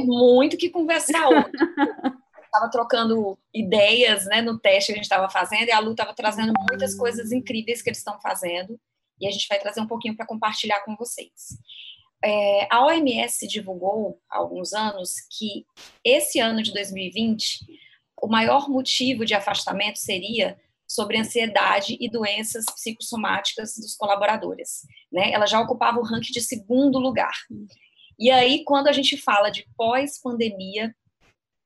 ter muito que conversar hoje. Estava trocando ideias né, no teste que a gente estava fazendo e a Lu estava trazendo muitas coisas incríveis que eles estão fazendo e a gente vai trazer um pouquinho para compartilhar com vocês. É, a OMS divulgou há alguns anos que esse ano de 2020 o maior motivo de afastamento seria sobre ansiedade e doenças psicossomáticas dos colaboradores. Né? Ela já ocupava o ranking de segundo lugar. E aí, quando a gente fala de pós-pandemia,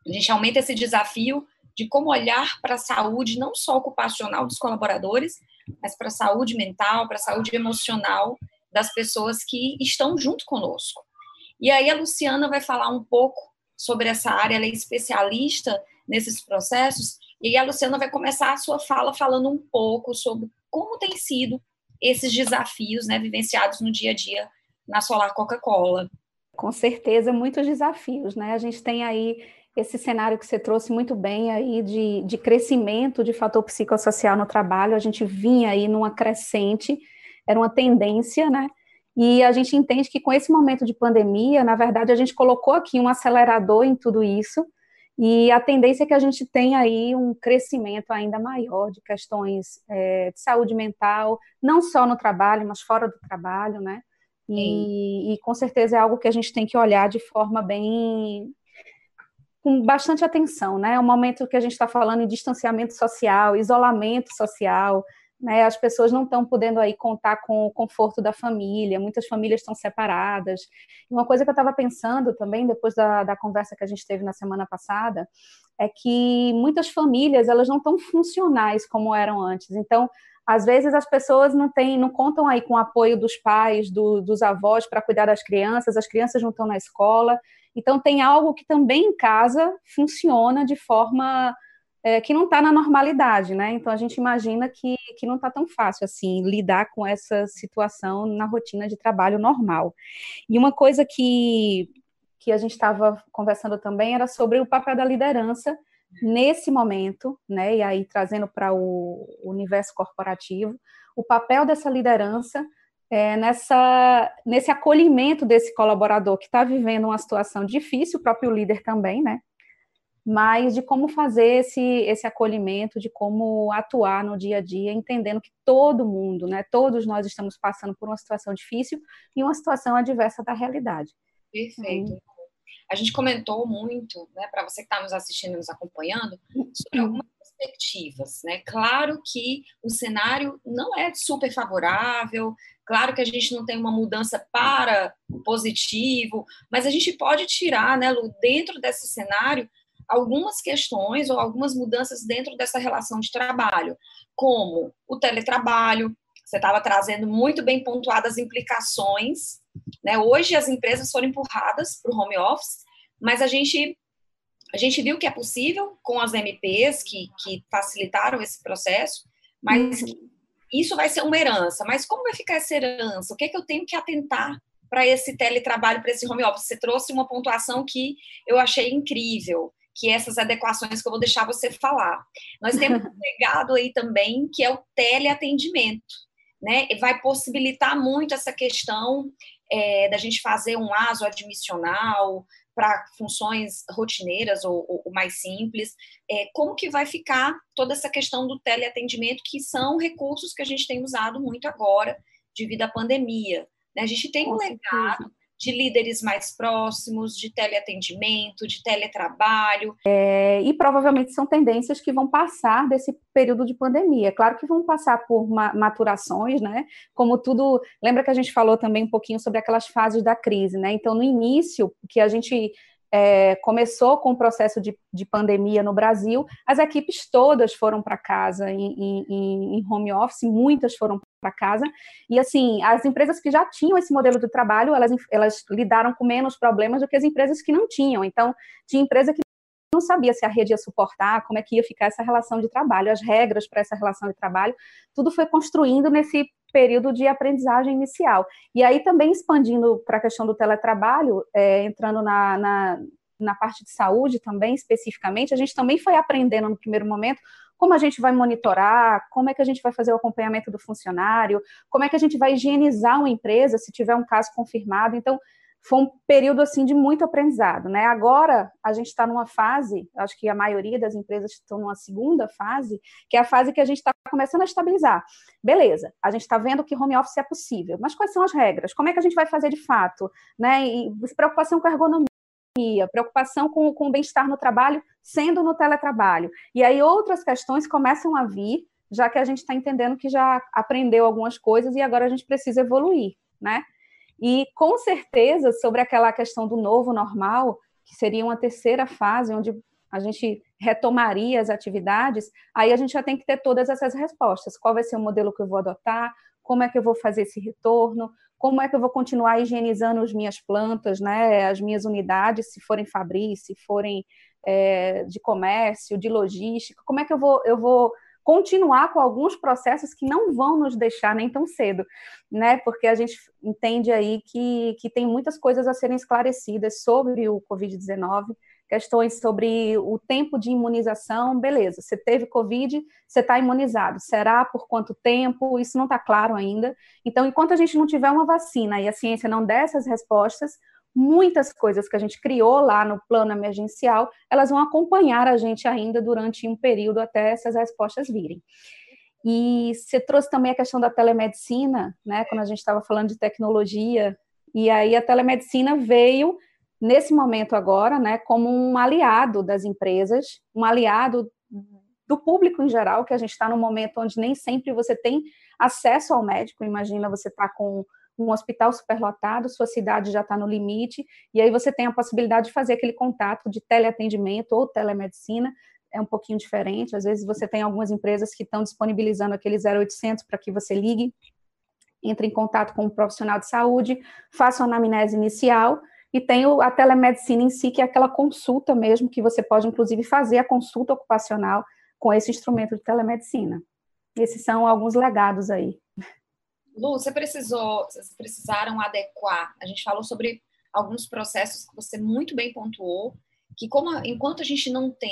a gente aumenta esse desafio de como olhar para a saúde, não só ocupacional dos colaboradores, mas para a saúde mental, para a saúde emocional das pessoas que estão junto conosco. E aí a Luciana vai falar um pouco sobre essa área, ela é especialista nesses processos, e a Luciana vai começar a sua fala falando um pouco sobre como tem sido esses desafios né, vivenciados no dia a dia na Solar Coca-Cola. Com certeza, muitos desafios, né? A gente tem aí esse cenário que você trouxe muito bem aí de, de crescimento de fator psicossocial no trabalho, a gente vinha aí numa crescente, era uma tendência, né? E a gente entende que com esse momento de pandemia, na verdade, a gente colocou aqui um acelerador em tudo isso, e a tendência é que a gente tenha aí um crescimento ainda maior de questões é, de saúde mental, não só no trabalho, mas fora do trabalho, né? E, e, com certeza é algo que a gente tem que olhar de forma bem com bastante atenção, né? É um momento que a gente está falando em distanciamento social, isolamento social, né? As pessoas não estão podendo aí contar com o conforto da família, muitas famílias estão separadas. Uma coisa que eu estava pensando também, depois da, da conversa que a gente teve na semana passada, é que muitas famílias elas não estão funcionais como eram antes. Então, às vezes as pessoas não têm, não contam aí com o apoio dos pais, do, dos avós para cuidar das crianças, as crianças não estão na escola, então, tem algo que também em casa funciona de forma é, que não está na normalidade, né? Então, a gente imagina que, que não está tão fácil assim lidar com essa situação na rotina de trabalho normal. E uma coisa que, que a gente estava conversando também era sobre o papel da liderança nesse momento, né? E aí trazendo para o universo corporativo, o papel dessa liderança é, nessa, nesse acolhimento desse colaborador que está vivendo uma situação difícil, o próprio líder também, né? Mas de como fazer esse, esse acolhimento, de como atuar no dia a dia, entendendo que todo mundo, né, todos nós estamos passando por uma situação difícil e uma situação adversa da realidade. Perfeito. Então, a gente comentou muito, né, para você que está nos assistindo, nos acompanhando, sobre algumas perspectivas, né? Claro que o cenário não é super favorável, Claro que a gente não tem uma mudança para positivo, mas a gente pode tirar, né, Lu, dentro desse cenário, algumas questões ou algumas mudanças dentro dessa relação de trabalho, como o teletrabalho, você estava trazendo muito bem pontuadas implicações, né? Hoje as empresas foram empurradas para o home office, mas a gente a gente viu que é possível com as MPs que, que facilitaram esse processo, mas uhum isso vai ser uma herança, mas como vai ficar essa herança? O que, é que eu tenho que atentar para esse teletrabalho, para esse home office? Você trouxe uma pontuação que eu achei incrível, que é essas adequações que eu vou deixar você falar. Nós temos um legado aí também, que é o teleatendimento, né? Vai possibilitar muito essa questão é, da gente fazer um ASO admissional, para funções rotineiras ou, ou, ou mais simples, é, como que vai ficar toda essa questão do teleatendimento, que são recursos que a gente tem usado muito agora, devido à pandemia. Né? A gente tem um legado de líderes mais próximos, de teleatendimento, de teletrabalho. É, e provavelmente são tendências que vão passar desse período de pandemia. Claro que vão passar por maturações, né? Como tudo. Lembra que a gente falou também um pouquinho sobre aquelas fases da crise, né? Então, no início, que a gente é, começou com o processo de, de, pandemia no Brasil, as equipes todas foram para casa em, em, em, home office, muitas foram para casa, e assim, as empresas que já tinham esse modelo de trabalho, elas, elas lidaram com menos problemas do que as empresas que não tinham, então, tinha empresa que não sabia se a rede ia suportar, como é que ia ficar essa relação de trabalho, as regras para essa relação de trabalho, tudo foi construindo nesse período de aprendizagem inicial. E aí também expandindo para a questão do teletrabalho, é, entrando na, na, na parte de saúde também, especificamente, a gente também foi aprendendo no primeiro momento como a gente vai monitorar, como é que a gente vai fazer o acompanhamento do funcionário, como é que a gente vai higienizar uma empresa se tiver um caso confirmado. Então, foi um período assim de muito aprendizado, né? Agora a gente está numa fase, acho que a maioria das empresas estão numa segunda fase, que é a fase que a gente está começando a estabilizar. Beleza, a gente está vendo que home office é possível, mas quais são as regras? Como é que a gente vai fazer de fato, né? E preocupação com a ergonomia preocupação com, com o bem-estar no trabalho, sendo no teletrabalho. E aí outras questões começam a vir, já que a gente está entendendo que já aprendeu algumas coisas e agora a gente precisa evoluir, né? E com certeza, sobre aquela questão do novo normal, que seria uma terceira fase, onde a gente retomaria as atividades, aí a gente já tem que ter todas essas respostas. Qual vai ser o modelo que eu vou adotar? Como é que eu vou fazer esse retorno? Como é que eu vou continuar higienizando as minhas plantas, né? As minhas unidades, se forem fabris, se forem é, de comércio, de logística? Como é que eu vou, eu vou continuar com alguns processos que não vão nos deixar nem tão cedo, né? Porque a gente entende aí que, que tem muitas coisas a serem esclarecidas sobre o Covid-19, questões sobre o tempo de imunização, beleza, você teve Covid, você está imunizado, será por quanto tempo? Isso não está claro ainda. Então, enquanto a gente não tiver uma vacina e a ciência não der essas respostas, muitas coisas que a gente criou lá no plano emergencial, elas vão acompanhar a gente ainda durante um período até essas respostas virem. E você trouxe também a questão da telemedicina, né? Quando a gente estava falando de tecnologia, e aí a telemedicina veio nesse momento agora, né, como um aliado das empresas, um aliado do público em geral, que a gente está num momento onde nem sempre você tem acesso ao médico. Imagina você está com um hospital superlotado, sua cidade já está no limite, e aí você tem a possibilidade de fazer aquele contato de teleatendimento ou telemedicina, é um pouquinho diferente. Às vezes você tem algumas empresas que estão disponibilizando aquele 0800 para que você ligue, entre em contato com um profissional de saúde, faça uma anamnese inicial, e tem a telemedicina em si, que é aquela consulta mesmo, que você pode, inclusive, fazer a consulta ocupacional com esse instrumento de telemedicina. Esses são alguns legados aí. Lu, você precisou, vocês precisaram adequar. A gente falou sobre alguns processos que você muito bem pontuou, que como enquanto a gente não tem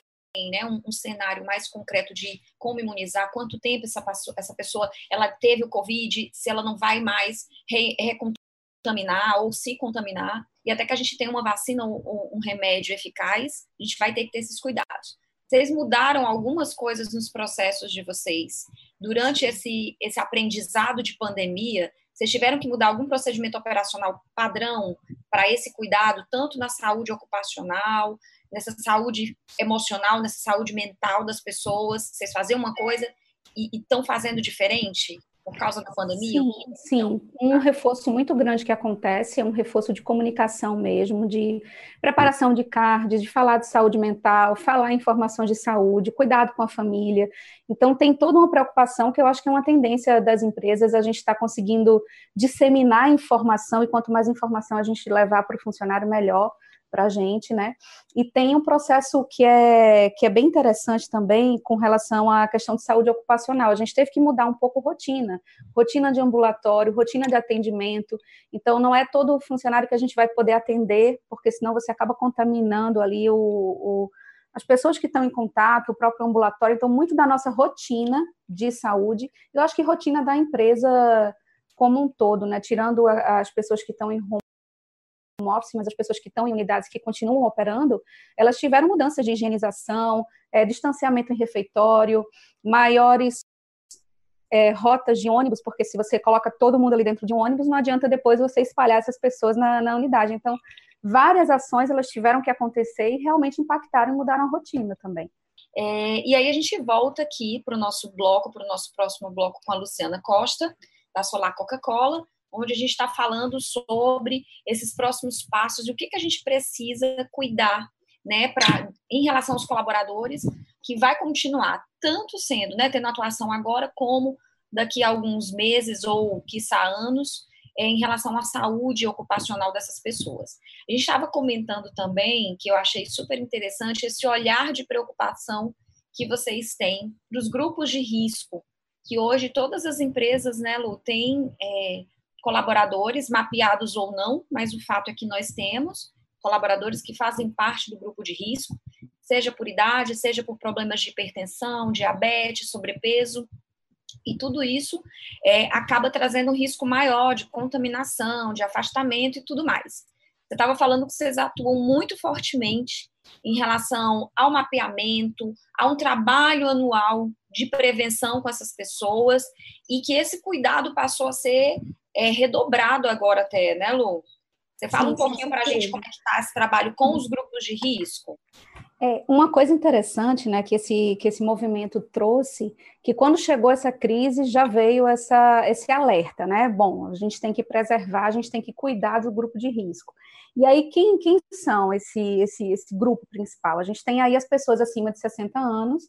né, um, um, cenário mais concreto de como imunizar, quanto tempo essa, essa pessoa ela teve o Covid, se ela não vai mais re, recontaminar ou se contaminar, e até que a gente tenha uma vacina ou um remédio eficaz, a gente vai ter que ter esses cuidados. Vocês mudaram algumas coisas nos processos de vocês durante esse, esse aprendizado de pandemia? Vocês tiveram que mudar algum procedimento operacional padrão para esse cuidado, tanto na saúde ocupacional, nessa saúde emocional, nessa saúde mental das pessoas? Vocês faziam uma coisa e estão fazendo diferente? Por causa da pandemia? Sim, sim. Um reforço muito grande que acontece é um reforço de comunicação mesmo, de preparação de cards, de falar de saúde mental, falar informações de saúde, cuidado com a família. Então, tem toda uma preocupação que eu acho que é uma tendência das empresas, a gente está conseguindo disseminar informação, e quanto mais informação a gente levar para o funcionário, melhor para a gente, né? E tem um processo que é, que é bem interessante também com relação à questão de saúde ocupacional. A gente teve que mudar um pouco rotina, rotina de ambulatório, rotina de atendimento. Então, não é todo funcionário que a gente vai poder atender, porque senão você acaba contaminando ali o, o as pessoas que estão em contato, o próprio ambulatório. Então, muito da nossa rotina de saúde, eu acho que rotina da empresa como um todo, né? Tirando as pessoas que estão em home office, mas as pessoas que estão em unidades que continuam operando, elas tiveram mudanças de higienização, é, distanciamento em refeitório, maiores é, rotas de ônibus, porque se você coloca todo mundo ali dentro de um ônibus, não adianta depois você espalhar essas pessoas na, na unidade. Então, várias ações elas tiveram que acontecer e realmente impactaram e mudaram a rotina também. É, e aí a gente volta aqui para o nosso bloco, para o nosso próximo bloco com a Luciana Costa, da Solar Coca-Cola, onde a gente está falando sobre esses próximos passos e o que, que a gente precisa cuidar, né, pra, em relação aos colaboradores, que vai continuar tanto sendo, né, tendo atuação agora, como daqui a alguns meses ou, quiçá, anos, é, em relação à saúde ocupacional dessas pessoas. A gente estava comentando também, que eu achei super interessante, esse olhar de preocupação que vocês têm para os grupos de risco, que hoje todas as empresas, né, Lu, têm é, colaboradores, mapeados ou não, mas o fato é que nós temos colaboradores que fazem parte do grupo de risco, seja por idade, seja por problemas de hipertensão, diabetes, sobrepeso, e tudo isso é, acaba trazendo um risco maior de contaminação, de afastamento e tudo mais. Você estava falando que vocês atuam muito fortemente em relação ao mapeamento, a um trabalho anual de prevenção com essas pessoas e que esse cuidado passou a ser é, redobrado agora até, né, Lu? Você fala sim, um pouquinho para a gente como é que está esse trabalho com os grupos de risco? É, uma coisa interessante né, que, esse, que esse movimento trouxe, que quando chegou essa crise já veio essa, esse alerta, né? Bom, a gente tem que preservar, a gente tem que cuidar do grupo de risco. E aí, quem, quem são esse, esse, esse grupo principal? A gente tem aí as pessoas acima de 60 anos,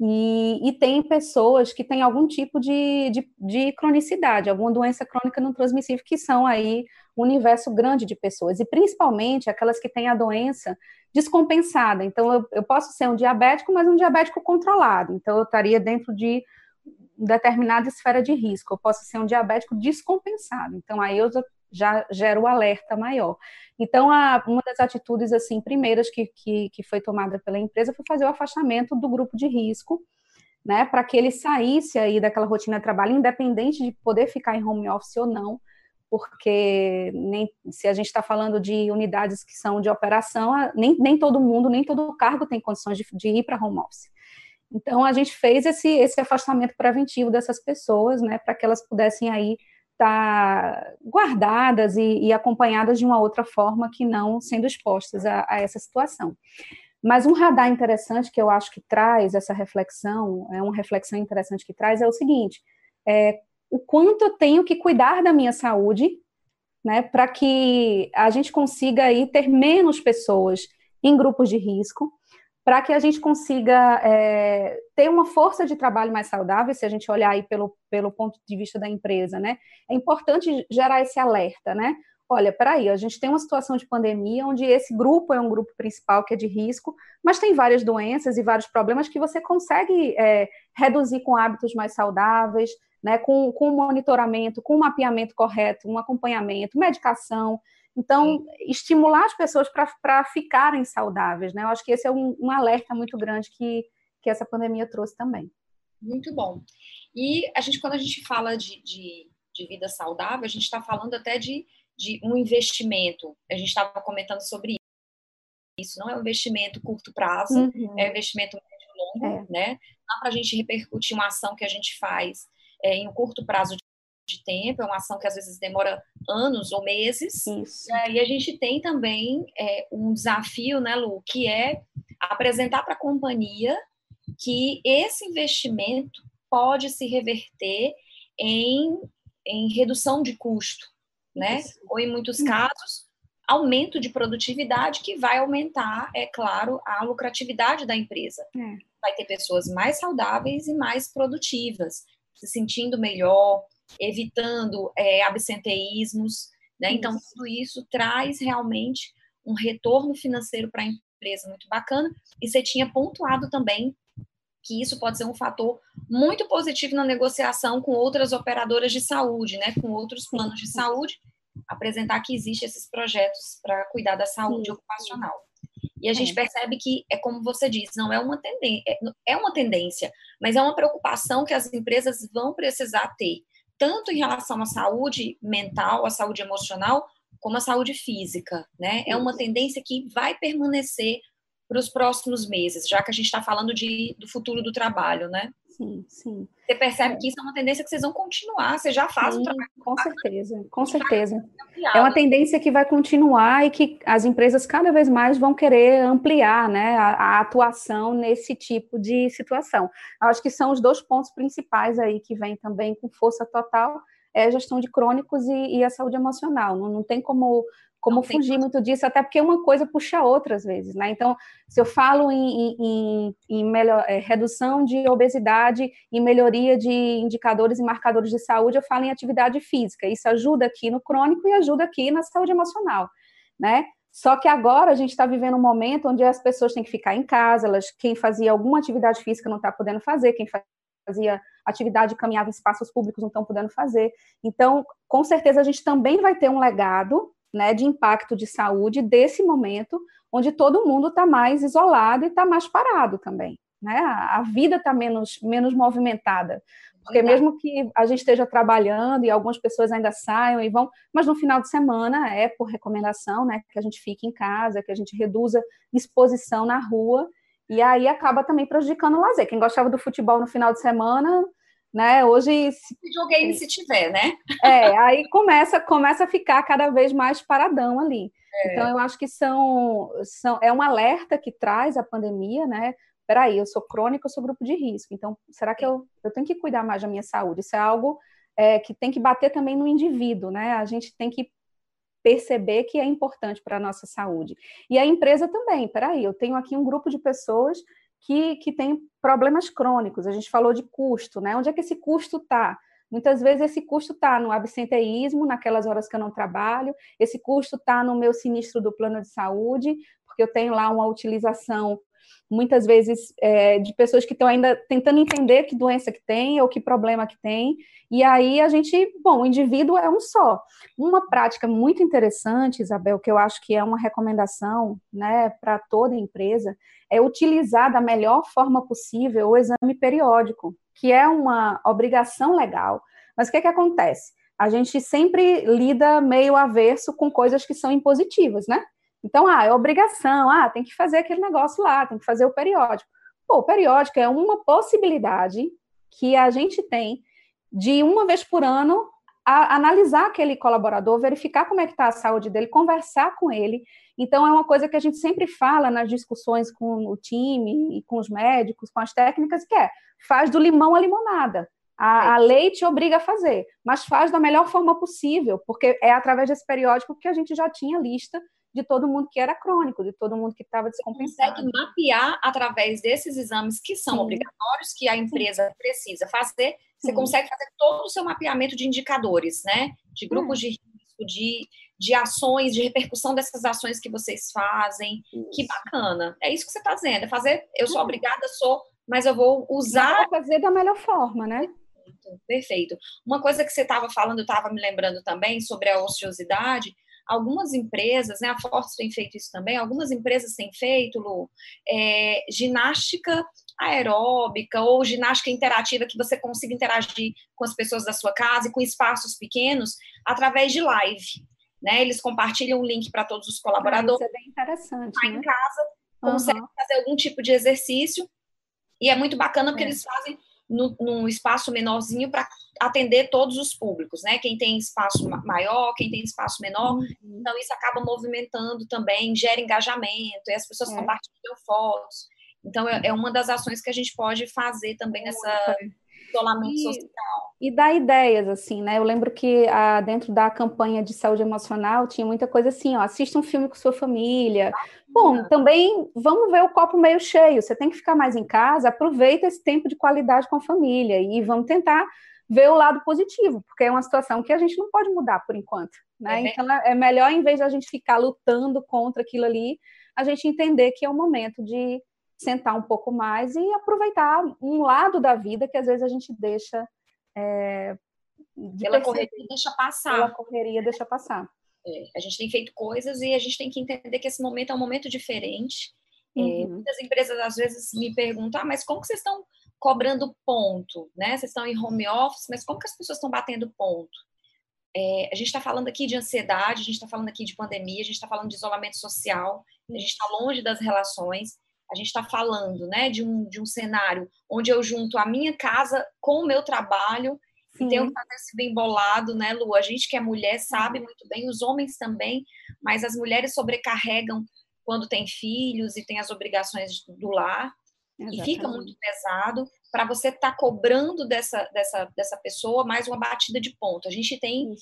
e, e, tem pessoas que têm algum tipo de, de, de, cronicidade, alguma doença crônica não transmissível, que são aí um universo grande de pessoas, e principalmente aquelas que têm a doença descompensada. Então, eu, eu posso ser um diabético, mas um diabético controlado. Então, eu estaria dentro de determinada esfera de risco. Eu posso ser um diabético descompensado. Então, aí eu já gera o alerta maior. Então, a, uma das atitudes assim primeiras que, que, que, foi tomada pela empresa foi fazer o afastamento do grupo de risco, né, para que ele saísse aí daquela rotina de trabalho, independente de poder ficar em home office ou não, porque nem, se a gente está falando de unidades que são de operação, nem, nem todo mundo, nem todo cargo tem condições de, de ir para home office. Então, a gente fez esse, esse afastamento preventivo dessas pessoas, né, para que elas pudessem aí estar guardadas e, e, acompanhadas de uma outra forma que não sendo expostas a, a, essa situação. Mas um radar interessante que eu acho que traz essa reflexão, é uma reflexão interessante que traz, é o seguinte: é, o quanto eu tenho que cuidar da minha saúde, né, para que a gente consiga aí ter menos pessoas em grupos de risco, para que a gente consiga é, ter uma força de trabalho mais saudável, se a gente olhar aí pelo, pelo ponto de vista da empresa, né? É importante gerar esse alerta, né? Olha, peraí, a gente tem uma situação de pandemia onde esse grupo é um grupo principal que é de risco, mas tem várias doenças e vários problemas que você consegue é, reduzir com hábitos mais saudáveis, né, com, com monitoramento, com mapeamento correto, um acompanhamento, medicação. Então, estimular as pessoas para ficarem saudáveis, né? Eu acho que esse é um, um, alerta muito grande que, que essa pandemia trouxe também. Muito bom. E a gente, quando a gente fala de, de, de vida saudável, a gente está falando até de, de um investimento. A gente estava comentando sobre isso. Não é um investimento curto prazo, uhum. é um investimento médio longo, é. né? Dá para a gente repercutir uma ação que a gente faz é, em um curto prazo de de tempo, é uma ação que às vezes demora anos ou meses. Isso. E a gente tem também é, um desafio, né, Lu, que é apresentar para a companhia que esse investimento pode se reverter em, em redução de custo, né? Isso. Ou em muitos casos, aumento de produtividade que vai aumentar, é claro, a lucratividade da empresa. É. Vai ter pessoas mais saudáveis e mais produtivas, se sentindo melhor, evitando é, absenteísmos. Né? Então, tudo isso traz realmente um retorno financeiro para a empresa muito bacana. E você tinha pontuado também que isso pode ser um fator muito positivo na negociação com outras operadoras de saúde, né? com outros planos de saúde, apresentar que existem esses projetos para cuidar da saúde Sim. ocupacional. E a gente é. percebe que é como você diz, não é uma tendência, é, é uma tendência, mas é uma preocupação que as empresas vão precisar ter tanto em relação à saúde mental, à saúde emocional, como à saúde física, né? É uma tendência que vai permanecer para os próximos meses, já que a gente está falando de, do futuro do trabalho, né? Sim, sim. Você percebe é. que isso é uma tendência que vocês vão continuar, você já faz sim, o trabalho. Com certeza, com certeza. É uma tendência que vai continuar e que as empresas cada vez mais vão querer ampliar né, a, a atuação nesse tipo de situação. Acho que são os dois pontos principais aí que vêm também com força total, é a gestão de crônicos e, e a saúde emocional. Não, não tem como como fugir muito disso, até porque uma coisa puxa a outra às vezes, né? Então, se eu falo em, em, em melhor, é, redução de obesidade e melhoria de indicadores e marcadores de saúde, eu falo em atividade física. Isso ajuda aqui no crônico e ajuda aqui na saúde emocional, né? Só que agora a gente está vivendo um momento onde as pessoas têm que ficar em casa, elas, quem fazia alguma atividade física não está podendo fazer, quem fazia atividade caminhava em espaços públicos não estão podendo fazer. Então, com certeza a gente também vai ter um legado né, de impacto de saúde desse momento, onde todo mundo está mais isolado e está mais parado também. né? A, vida está menos, menos movimentada. Porque mesmo que a gente esteja trabalhando e algumas pessoas ainda saiam e vão, mas no final de semana é por recomendação, né, que a gente fique em casa, que a gente reduza exposição na rua, e aí acaba também prejudicando o lazer. Quem gostava do futebol no final de semana, né, hoje... Se... Videogame se tiver, né? É, aí começa, começa a ficar cada vez mais paradão ali. É. Então, eu acho que são, são, é um alerta que traz a pandemia, né, peraí, eu sou crônica, eu sou grupo de risco, então será que eu, eu tenho que cuidar mais da minha saúde? Isso é algo é, que tem que bater também no indivíduo, né? A gente tem que perceber que é importante para a nossa saúde. E a empresa também, peraí, eu tenho aqui um grupo de pessoas que, que tem problemas crônicos, a gente falou de custo, né? Onde é que esse custo está? Muitas vezes esse custo está no absenteísmo, naquelas horas que eu não trabalho, esse custo está no meu sinistro do plano de saúde, porque eu tenho lá uma utilização muitas vezes é, de pessoas que estão ainda tentando entender que doença que tem ou que problema que tem, e aí a gente, bom, o indivíduo é um só. Uma prática muito interessante, Isabel, que eu acho que é uma recomendação, né, para toda empresa, é utilizar da melhor forma possível o exame periódico, que é uma obrigação legal. Mas o que, que acontece? A gente sempre lida meio averso com coisas que são impositivas, né? Então, ah, é obrigação, ah, tem que fazer aquele negócio lá, tem que fazer o periódico. Pô, o periódico é uma possibilidade que a gente tem de uma vez por ano analisar aquele colaborador, verificar como é que está a saúde dele, conversar com ele. Então, é uma coisa que a gente sempre fala nas discussões com o time e com os médicos, com as técnicas, que é faz do limão a limonada. A, a, lei te obriga a fazer, mas faz da melhor forma possível, porque é através desse periódico que a gente já tinha lista de todo mundo que era crônico, de todo mundo que estava descompensado. Você consegue mapear através desses exames que são Sim. obrigatórios, que a empresa Sim. precisa fazer, você Sim. consegue fazer todo o seu mapeamento de indicadores, né? De é. grupos de risco, de, de ações, de repercussão dessas ações que vocês fazem. Isso. Que bacana. É isso que você está dizendo, é fazer, eu sou obrigada, sou, mas eu vou usar... Eu vou fazer da melhor forma, né? Perfeito. Uma coisa que você estava falando, eu estava me lembrando também sobre a ociosidade, algumas empresas, né, a Fortes tem feito isso também, algumas empresas têm feito, Lu, é, ginástica aeróbica ou ginástica interativa que você consiga interagir com as pessoas da sua casa e com espaços pequenos através de live. Né? Eles compartilham o link para todos os colaboradores. Ah, isso é bem interessante. Tá né? em casa, conseguem uhum. fazer algum tipo de exercício. E é muito bacana porque é. eles fazem no, num espaço menorzinho para atender todos os públicos, né? Quem tem espaço maior, quem tem espaço menor. Uhum. Então, isso acaba movimentando também, gera engajamento, e as pessoas é. compartilham fotos. Então, é, é, uma das ações que a gente pode fazer também nessa isolamento e, social. E dar ideias, assim, né? Eu lembro que ah, dentro da campanha de saúde emocional tinha muita coisa assim, ó, assista um filme com sua família. Bom, também vamos ver o copo meio cheio. Você tem que ficar mais em casa, aproveita esse tempo de qualidade com a família e vamos tentar ver o lado positivo, porque é uma situação que a gente não pode mudar por enquanto, né? É então é melhor, em vez de a gente ficar lutando contra aquilo ali, a gente entender que é o momento de sentar um pouco mais e aproveitar um lado da vida que às vezes a gente deixa é, de pela correria deixa passar. Pela correria deixa passar. É, a gente tem feito coisas e a gente tem que entender que esse momento é um momento diferente. É, uhum. É, muitas empresas às vezes me perguntam, ah, mas como que vocês estão cobrando ponto, né? Vocês estão em home office, mas como que as pessoas estão batendo ponto? É, a gente está falando aqui de ansiedade, a gente está falando aqui de pandemia, a gente está falando de isolamento social, a gente está longe das relações a gente está falando né, de, um, de um cenário onde eu junto a minha casa com o meu trabalho Sim. e que fazer esse bem bolado, né, Lu? A gente que é mulher sabe muito bem, os homens também, mas as mulheres sobrecarregam quando tem filhos e tem as obrigações do lar. Exatamente. E fica muito pesado para você estar tá cobrando dessa, dessa, dessa pessoa mais uma batida de ponto. A gente tem,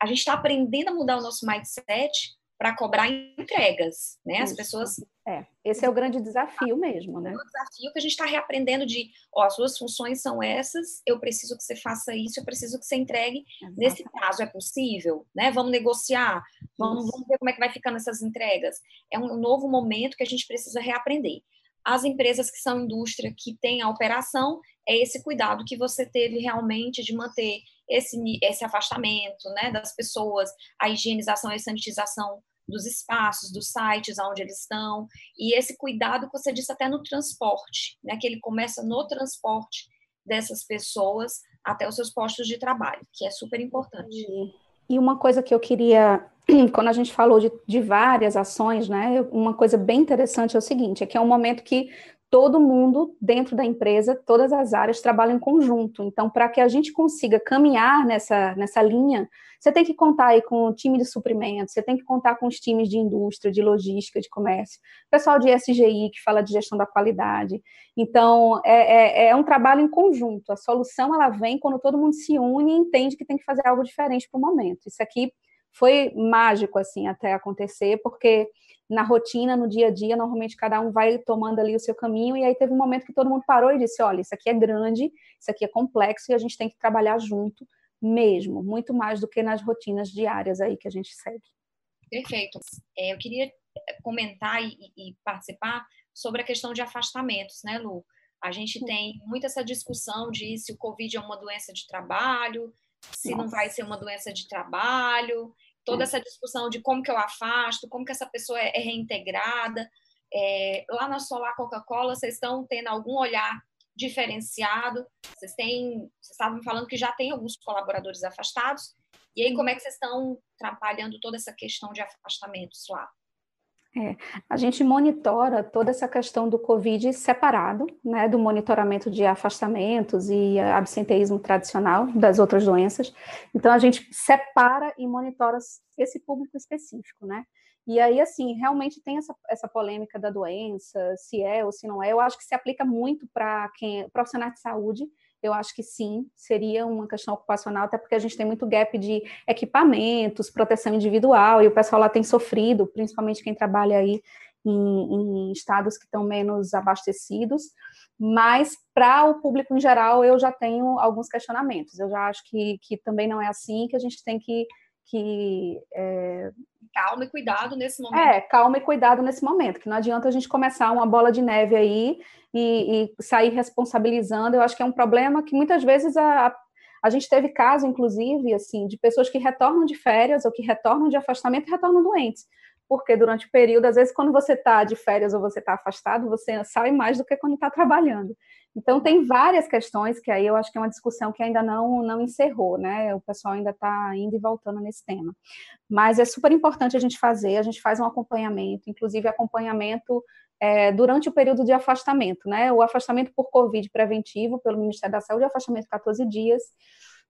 a gente está aprendendo a mudar o nosso mindset para cobrar entregas, né? As pessoas. É, esse é o grande desafio mesmo, né? É o desafio que a gente está reaprendendo de, ó, as suas funções são essas, eu preciso que você faça isso, eu preciso que você entregue. Exatamente. Nesse caso, é possível, né? Vamos negociar, vamos, vamos, ver como é que vai ficando essas entregas. É um novo momento que a gente precisa reaprender. As empresas que são indústria, que têm a operação, é esse cuidado que você teve realmente de manter esse, esse afastamento né, das pessoas, a higienização e sanitização dos espaços, dos sites onde eles estão, e esse cuidado que você disse até no transporte, né, que ele começa no transporte dessas pessoas até os seus postos de trabalho, que é super importante. E uma coisa que eu queria, quando a gente falou de, de várias ações, né, uma coisa bem interessante é o seguinte, é que é um momento que todo mundo dentro da empresa, todas as áreas trabalham em conjunto. Então, para que a gente consiga caminhar nessa, nessa linha, você tem que contar aí com o time de suprimentos, você tem que contar com os times de indústria, de logística, de comércio, pessoal de SGI que fala de gestão da qualidade. Então, é, é, é um trabalho em conjunto. A solução ela vem quando todo mundo se une e entende que tem que fazer algo diferente para o momento. Isso aqui foi mágico assim até acontecer, porque na rotina, no dia a dia, normalmente cada um vai tomando ali o seu caminho, e aí teve um momento que todo mundo parou e disse: olha, isso aqui é grande, isso aqui é complexo, e a gente tem que trabalhar junto mesmo, muito mais do que nas rotinas diárias aí que a gente segue. Perfeito. É, eu queria comentar e, e, participar sobre a questão de afastamentos, né, Lu? A gente tem muito essa discussão de se o Covid é uma doença de trabalho, se Nossa. não vai ser uma doença de trabalho, toda essa discussão de como que eu afasto, como que essa pessoa é, é reintegrada. É, lá na Solar Coca-Cola, vocês estão tendo algum olhar diferenciado? Vocês têm, vocês estavam falando que já tem alguns colaboradores afastados. E aí, como é que vocês estão trabalhando toda essa questão de afastamentos lá? É, a gente monitora toda essa questão do Covid separado, né, do monitoramento de afastamentos e absenteísmo tradicional das outras doenças. Então, a gente separa e monitora esse público específico, né? E aí, assim, realmente tem essa, essa polêmica da doença, se é ou se não é. Eu acho que se aplica muito para quem profissional de saúde, eu acho que sim, seria uma questão ocupacional, até porque a gente tem muito gap de equipamentos, proteção individual, e o pessoal lá tem sofrido, principalmente quem trabalha aí em, em estados que estão menos abastecidos, mas para o público em geral eu já tenho alguns questionamentos, eu já acho que, que também não é assim, que a gente tem que, que é, calma e cuidado nesse momento. É, calma e cuidado nesse momento, que não adianta a gente começar uma bola de neve aí e, e sair responsabilizando. Eu acho que é um problema que muitas vezes a, a gente teve caso, inclusive, assim, de pessoas que retornam de férias ou que retornam de afastamento e retornam doentes. Porque durante o período, às vezes, quando você está de férias ou você está afastado, você sai mais do que quando está trabalhando. Então, tem várias questões que aí eu acho que é uma discussão que ainda não, não encerrou, né? O pessoal ainda está indo e voltando nesse tema. Mas é super importante a gente fazer, a gente faz um acompanhamento, inclusive acompanhamento é, durante o período de afastamento, né? O afastamento por Covid preventivo pelo Ministério da Saúde, afastamento 14 dias,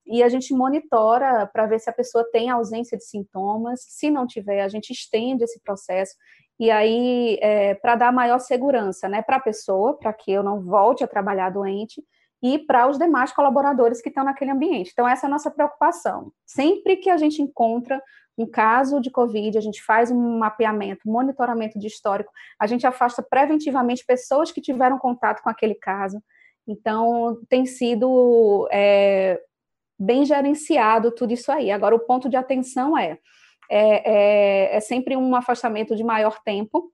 e a gente monitora para ver se a pessoa tem ausência de sintomas. Se não tiver, a gente estende esse processo e aí é, para dar maior segurança, né, para a pessoa, para que eu não volte a trabalhar doente e para os demais colaboradores que estão naquele ambiente. Então essa é a nossa preocupação. Sempre que a gente encontra um caso de Covid, a gente faz um mapeamento, monitoramento de histórico, a gente afasta preventivamente pessoas que tiveram contato com aquele caso. Então, tem sido é, bem gerenciado tudo isso aí. Agora, o ponto de atenção é, é, é, é sempre um afastamento de maior tempo,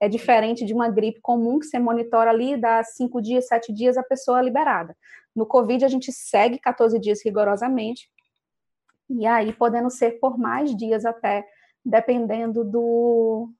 é diferente de uma gripe comum que você monitora ali, dá cinco dias, sete dias, a pessoa é liberada. No Covid, a gente segue 14 dias rigorosamente, e aí podendo ser por mais dias até, dependendo do,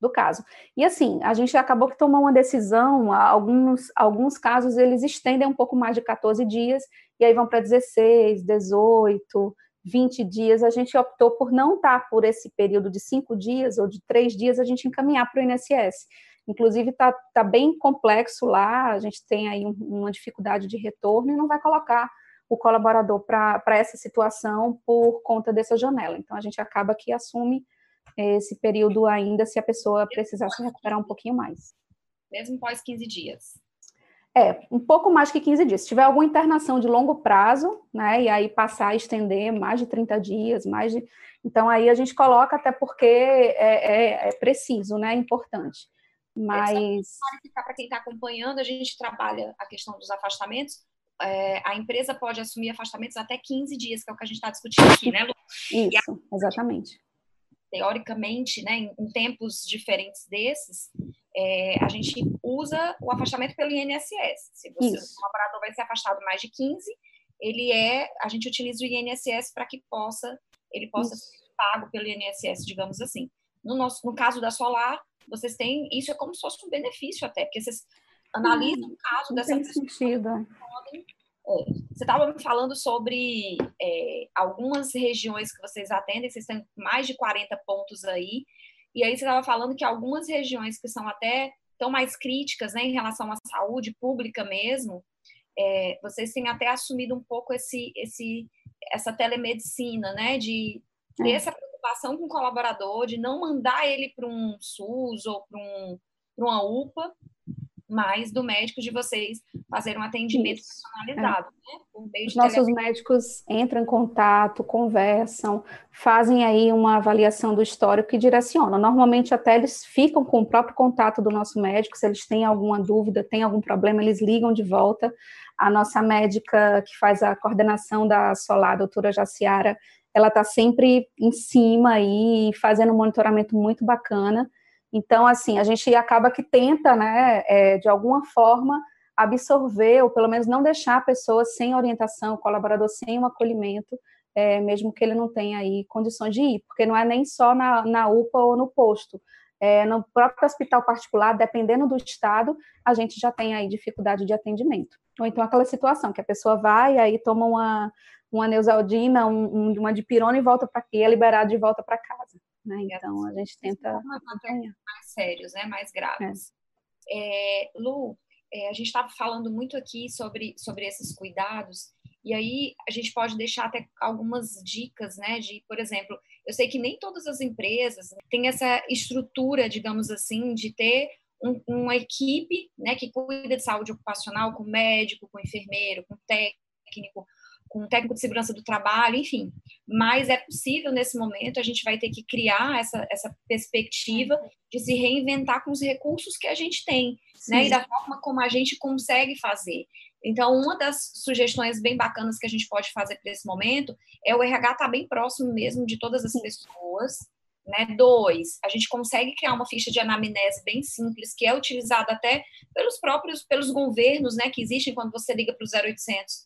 do caso. E assim, a gente acabou que tomou uma decisão, alguns, alguns casos eles estendem um pouco mais de 14 dias, e aí vão para 16, 18, 20 dias. A gente optou por não estar por esse período de cinco dias ou de três dias, a gente encaminhar para o INSS. Inclusive, está tá bem complexo lá, a gente tem aí uma dificuldade de retorno e não vai colocar o colaborador para essa situação por conta dessa janela. Então, a gente acaba que assume esse período ainda se a pessoa precisar se recuperar um pouquinho mais. Mesmo pós 15 dias. É, um pouco mais que 15 dias. Se tiver alguma internação de longo prazo, né, e aí passar a estender mais de 30 dias, mais de. Então, aí a gente coloca, até porque é, é, é preciso, né, é importante. Mas. Para quem está acompanhando, a gente trabalha a questão dos afastamentos. É, a empresa pode assumir afastamentos até 15 dias, que é o que a gente está discutindo aqui, né, Lu? Isso, exatamente teoricamente, né, em, em tempos diferentes desses, é, a gente usa o afastamento pelo INSS. Se você, o colaborador vai ser afastado mais de 15, ele é, a gente utiliza o INSS para que possa, ele possa Isso. ser pago pelo INSS, digamos assim. no, nosso, no caso da Solar, vocês têm, isso é como se fosse um benefício até, porque vocês analisam hum, o caso dessa tem pessoa. Sentido. Você estava me falando sobre é, algumas regiões que vocês atendem, vocês têm mais de 40 pontos aí, e aí você estava falando que algumas regiões que são até tão mais críticas né, em relação à saúde pública mesmo, é, vocês têm até assumido um pouco esse, esse, essa telemedicina, né, de ter é. essa preocupação com o colaborador, de não mandar ele para um SUS ou para um, uma UPA, mas do médico de vocês fazer um atendimento Isso. personalizado. É. Né? Os nossos médicos entram em contato, conversam, fazem aí uma avaliação do histórico e direcionam. Normalmente até eles ficam com o próprio contato do nosso médico, se eles têm alguma dúvida, têm algum problema, eles ligam de volta. A nossa médica que faz a coordenação da Solar, a doutora Jaciara, ela está sempre em cima aí, fazendo um monitoramento muito bacana. Então, assim, a gente acaba que tenta, né, é, de alguma forma, absorver, ou pelo menos não deixar a pessoa sem orientação, o colaborador sem um acolhimento, é, mesmo que ele não tenha aí condições de ir, porque não é nem só na, na UPA ou no posto. É, no próprio hospital particular, dependendo do estado, a gente já tem aí dificuldade de atendimento. Ou então aquela situação que a pessoa vai aí toma uma, uma neusaldina, um, uma dipirona e volta para aqui, é liberado de volta para casa. Né? Então, a gente tenta acompanhar. Mais sérios, né? mais graves. É. É, Lu, é, a gente estava falando muito aqui sobre, sobre esses cuidados, e aí a gente pode deixar até algumas dicas, né? De, por exemplo, eu sei que nem todas as empresas têm essa estrutura, digamos assim, de ter um, uma equipe né, que cuida de saúde ocupacional com médico, com enfermeiro, com técnico, com um técnico de segurança do trabalho, enfim. Mas é possível nesse momento, a gente vai ter que criar essa, essa perspectiva de se reinventar com os recursos que a gente tem, né? E da forma como a gente consegue fazer. Então, uma das sugestões bem bacanas que a gente pode fazer para esse momento é o RH estar tá bem próximo mesmo de todas as pessoas. Né? Dois, a gente consegue criar uma ficha de anamnese bem simples, que é utilizada até pelos próprios, pelos governos, né, que existem quando você liga para o 0800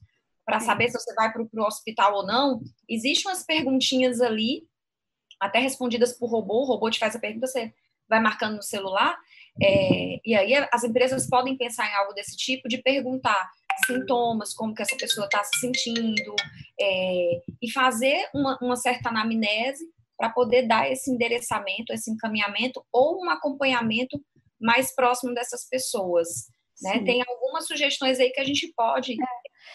para saber se você vai para o hospital ou não, existem umas perguntinhas ali, até respondidas por robô, o robô te faz a pergunta, você vai marcando no celular, é, e aí as empresas podem pensar em algo desse tipo, de perguntar sintomas, como que essa pessoa está se sentindo, é, e fazer uma, uma certa anamnese para poder dar esse endereçamento, esse encaminhamento ou um acompanhamento mais próximo dessas pessoas. Né? Tem algumas sugestões aí que a gente pode.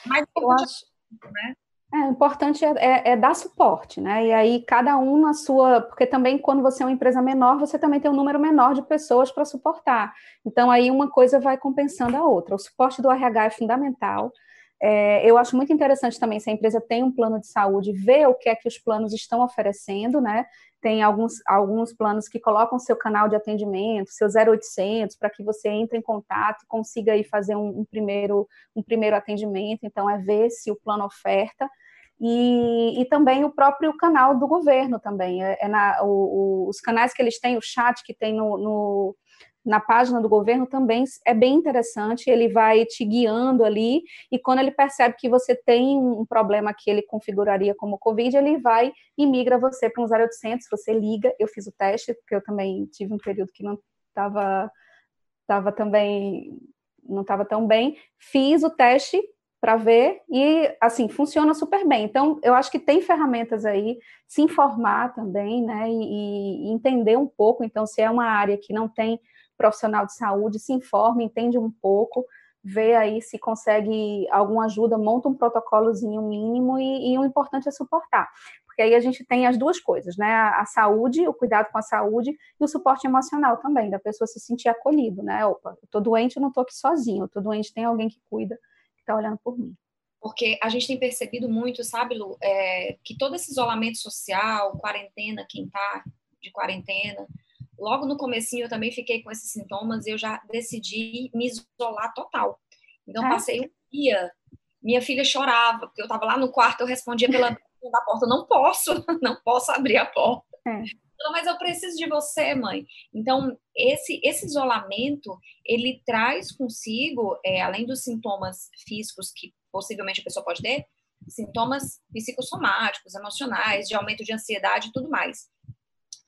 É. Mas eu acho. Né? É, o importante é, é, é, dar suporte, né? E aí cada um na sua, porque também quando você é uma empresa menor, você também tem um número menor de pessoas para suportar. Então aí uma coisa vai compensando a outra. O suporte do RH é fundamental. É, eu acho muito interessante também se a empresa tem um plano de saúde, ver o que é que os planos estão oferecendo, né? Tem alguns, alguns planos que colocam seu canal de atendimento, seu 0800, para que você entre em contato e consiga aí fazer um, um, primeiro, um primeiro atendimento. Então, é ver se o plano oferta. E, e também o próprio canal do governo também. É, é na, o, o, os canais que eles têm, o chat que tem no, no na página do governo também é bem interessante, ele vai te guiando ali, e quando ele percebe que você tem um problema que ele configuraria como Covid, ele vai e migra você para um 0800, você liga, eu fiz o teste, porque eu também tive um período que não estava tava também, não estava tão bem, fiz o teste para ver e assim funciona super bem. Então eu acho que tem ferramentas aí, se informar também, né, e, e entender um pouco. Então se é uma área que não tem profissional de saúde, se informe, entende um pouco, vê aí se consegue alguma ajuda, monta um protocolozinho mínimo e, e o importante é suportar. Porque aí a gente tem as duas coisas, né? A, saúde, o cuidado com a saúde e o suporte emocional também, da pessoa se sentir acolhido, né? Opa, eu tô doente, eu não tô aqui sozinho, eu tô doente, tem alguém que cuida, que tá olhando por mim. Porque a gente tem percebido muito, sabe, Lu, é, que todo esse isolamento social, quarentena, quem tá de quarentena, logo no comecinho eu também fiquei com esses sintomas e eu já decidi me isolar total. Então, é. passei um dia, minha filha chorava, porque eu estava lá no quarto, eu respondia pela da porta, não posso, não posso abrir a porta. É. Mas eu preciso de você, mãe. Então, esse, esse isolamento, ele traz consigo, é, além dos sintomas físicos que possivelmente a pessoa pode ter, sintomas psicossomáticos, emocionais, de aumento de ansiedade e tudo mais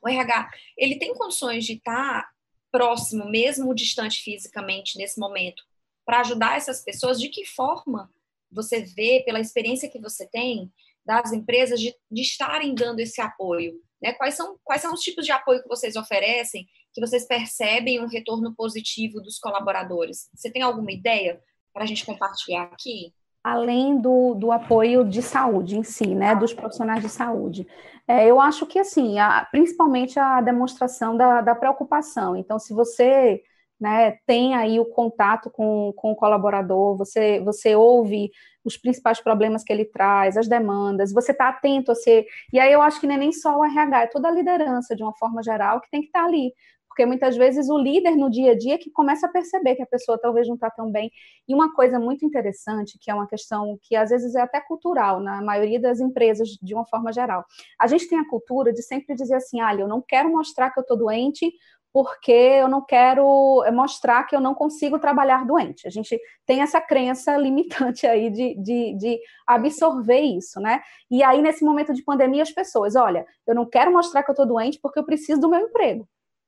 o RH, ele tem condições de estar próximo, mesmo distante fisicamente nesse momento, para ajudar essas pessoas? De que forma você vê, pela experiência que você tem, das empresas de, de estarem dando esse apoio? Né? Quais, são, quais são os tipos de apoio que vocês oferecem, que vocês percebem um retorno positivo dos colaboradores? Você tem alguma ideia para a gente compartilhar aqui? Além do, do apoio de saúde em si, né, dos profissionais de saúde. É, eu acho que, assim, a, principalmente a demonstração da, da preocupação. Então, se você né, tem aí o contato com, com o colaborador, você, você ouve os principais problemas que ele traz, as demandas, você está atento a ser. E aí eu acho que não é nem só o RH, é toda a liderança, de uma forma geral, que tem que estar tá ali porque muitas vezes o líder no dia a dia que começa a perceber que a pessoa talvez não está tão bem. E uma coisa muito interessante, que é uma questão que às vezes é até cultural, na maioria das empresas, de uma forma geral. A gente tem a cultura de sempre dizer assim: olha, eu não quero mostrar que eu estou doente porque eu não quero é, mostrar que eu não consigo trabalhar doente. A gente tem essa crença limitante aí de, de, de, absorver isso, né? E aí, nesse momento de pandemia, as pessoas, olha, eu não quero mostrar que eu estou doente porque eu preciso do meu emprego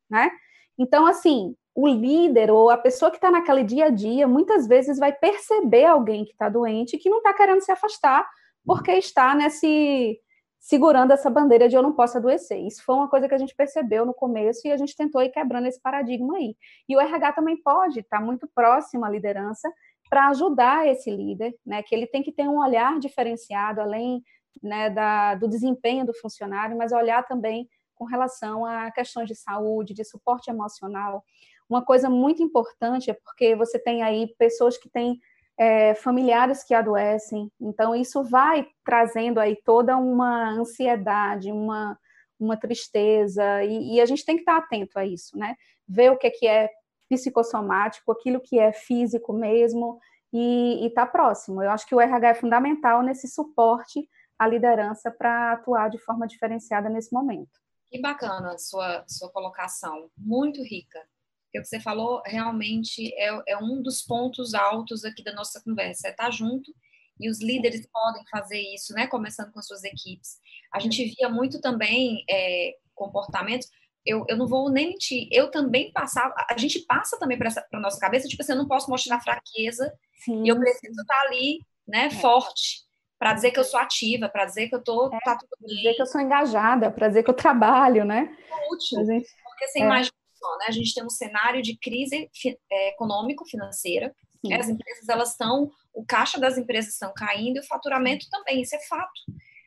né? Então, assim, o líder ou a pessoa que está naquele dia a dia, muitas vezes vai perceber alguém que está doente e que não está querendo se afastar porque está nesse segurando essa bandeira de eu não posso adoecer. Isso foi uma coisa que a gente percebeu no começo e a gente tentou ir quebrando esse paradigma aí. E o RH também pode estar tá muito próximo à liderança para ajudar esse líder, né? Que ele tem que ter um olhar diferenciado, além né, da, do desempenho do funcionário, mas olhar também com relação a questões de saúde, de suporte emocional. Uma coisa muito importante é porque você tem aí pessoas que têm é, familiares que adoecem, então isso vai trazendo aí toda uma ansiedade, uma, uma tristeza, e, e a gente tem que estar atento a isso, né? Ver o que é, que é psicossomático, aquilo que é físico mesmo, e estar tá próximo. Eu acho que o RH é fundamental nesse suporte à liderança para atuar de forma diferenciada nesse momento. Que bacana a sua, sua colocação, muito rica. O que você falou realmente é, é um dos pontos altos aqui da nossa conversa, é estar junto e os líderes podem fazer isso, né? Começando com as suas equipes. A gente via muito também é, comportamentos. Eu, eu não vou nem mentir, eu também passava, a gente passa também para a nossa cabeça, tipo assim, eu não posso mostrar fraqueza Sim. e eu preciso estar ali, né, é. forte para dizer que eu sou ativa, para dizer que eu tô é, tá tudo bem. dizer que eu sou engajada, para dizer que eu trabalho, né? É útil, gente, porque você é. imagina só, né? A gente tem um cenário de crise é, econômico-financeira, né? as empresas elas estão, o caixa das empresas estão caindo e o faturamento também, isso é fato.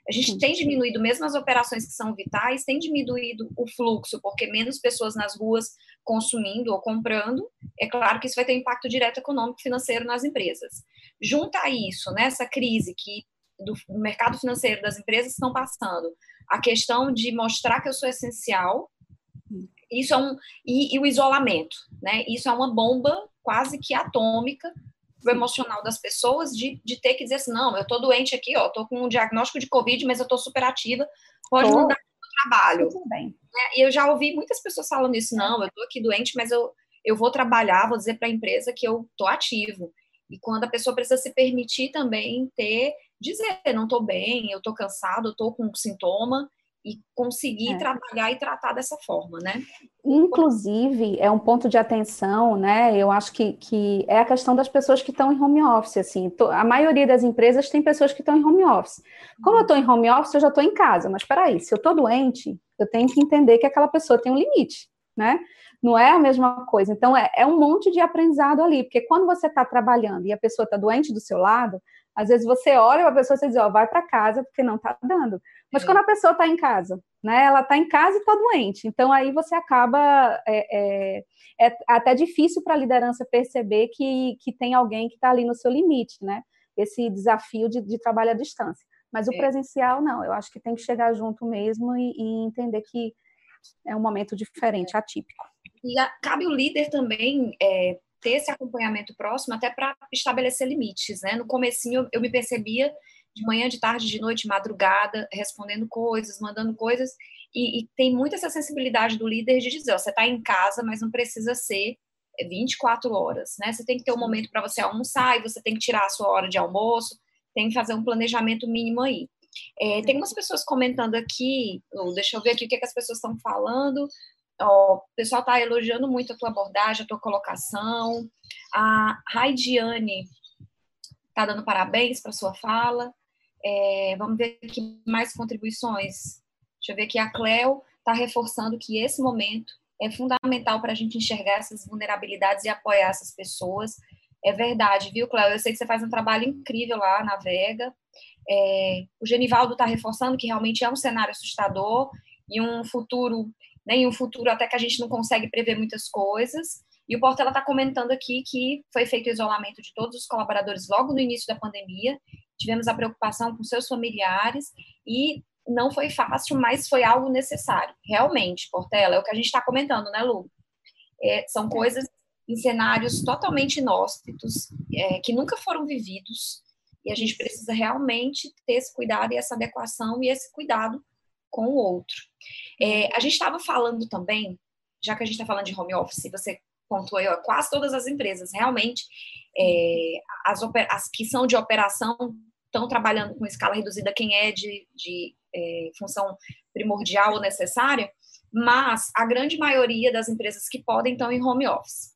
A gente Sim. tem diminuído, mesmo as operações que são vitais, tem diminuído o fluxo, porque menos pessoas nas ruas consumindo ou comprando, é claro que isso vai ter impacto direto econômico e financeiro nas empresas. Junta a isso, nessa né, crise que do, mercado financeiro das empresas estão passando, a questão de mostrar que eu sou essencial, isso é um e, e o isolamento, né? Isso é uma bomba quase que atômica o emocional das pessoas de, de ter que dizer assim, não, eu tô doente aqui, ó, tô com um diagnóstico de Covid, mas eu tô super ativa, pode oh, mudar o trabalho. Né? E eu já ouvi muitas pessoas falando isso, não, eu tô aqui doente, mas eu, eu vou trabalhar, vou dizer para a empresa que eu tô ativo. E quando a pessoa precisa se permitir também ter dizer, não estou bem, eu estou cansado, estou com um sintoma, e conseguir é. trabalhar e tratar dessa forma, né? Inclusive, é um ponto de atenção, né? Eu acho que, que é a questão das pessoas que estão em home office, assim. A maioria das empresas tem pessoas que estão em home office. Como eu estou em home office, eu já estou em casa, mas peraí, se eu estou doente, eu tenho que entender que aquela pessoa tem um limite, né? Não é a mesma coisa. Então, é, é um monte de aprendizado ali, porque quando você está trabalhando e a pessoa está doente do seu lado, às vezes você olha para a pessoa e diz, ó, oh, vai para casa porque não está dando. Mas é. quando a pessoa está em casa, né? Ela está em casa e está doente. Então aí você acaba é, é, é até difícil para a liderança perceber que, que tem alguém que está ali no seu limite, né? Esse desafio de, de trabalho à distância. Mas o é. presencial não. Eu acho que tem que chegar junto mesmo e, e entender que é um momento diferente, atípico. E a, cabe o líder também é, ter esse acompanhamento próximo até para estabelecer limites, né? No comecinho eu, me percebia de manhã, de tarde, de noite, madrugada, respondendo coisas, mandando coisas, e, e tem muito essa sensibilidade do líder de dizer, ó, você está em casa, mas não precisa ser 24 horas, né? Você tem que ter um momento para você almoçar e você tem que tirar a sua hora de almoço, tem que fazer um planejamento mínimo aí. É, tem umas pessoas comentando aqui, deixa eu ver aqui o que, é que as pessoas estão falando. Ó, o pessoal está elogiando muito a tua abordagem, a tua colocação. A Raidiane está dando parabéns para sua fala. É, vamos ver aqui mais contribuições. Deixa eu ver aqui. A Cleo está reforçando que esse momento é fundamental para a gente enxergar essas vulnerabilidades e apoiar essas pessoas. É verdade, viu, Cléo? Eu sei que você faz um trabalho incrível lá na Vega. É, o Genivaldo está reforçando que realmente é um cenário assustador e um futuro, né, um futuro até que a gente não consegue prever muitas coisas. E o Portela está comentando aqui que foi feito o isolamento de todos os colaboradores logo no início da pandemia. Tivemos a preocupação com seus familiares e não foi fácil, mas foi algo necessário. Realmente, Portela, é o que a gente está comentando, né, Lu? É, são coisas em cenários totalmente inóspitos, é, que nunca foram vividos, e a gente precisa realmente ter esse cuidado e essa adequação e esse cuidado com o outro. É, a gente estava falando também, já que a gente está falando de home office, você pontuou aí, quase todas as empresas, realmente, é, as, as, que são de operação estão trabalhando com escala reduzida, quem é de, de é, função primordial ou necessária, mas a grande maioria das empresas que podem estão em home office.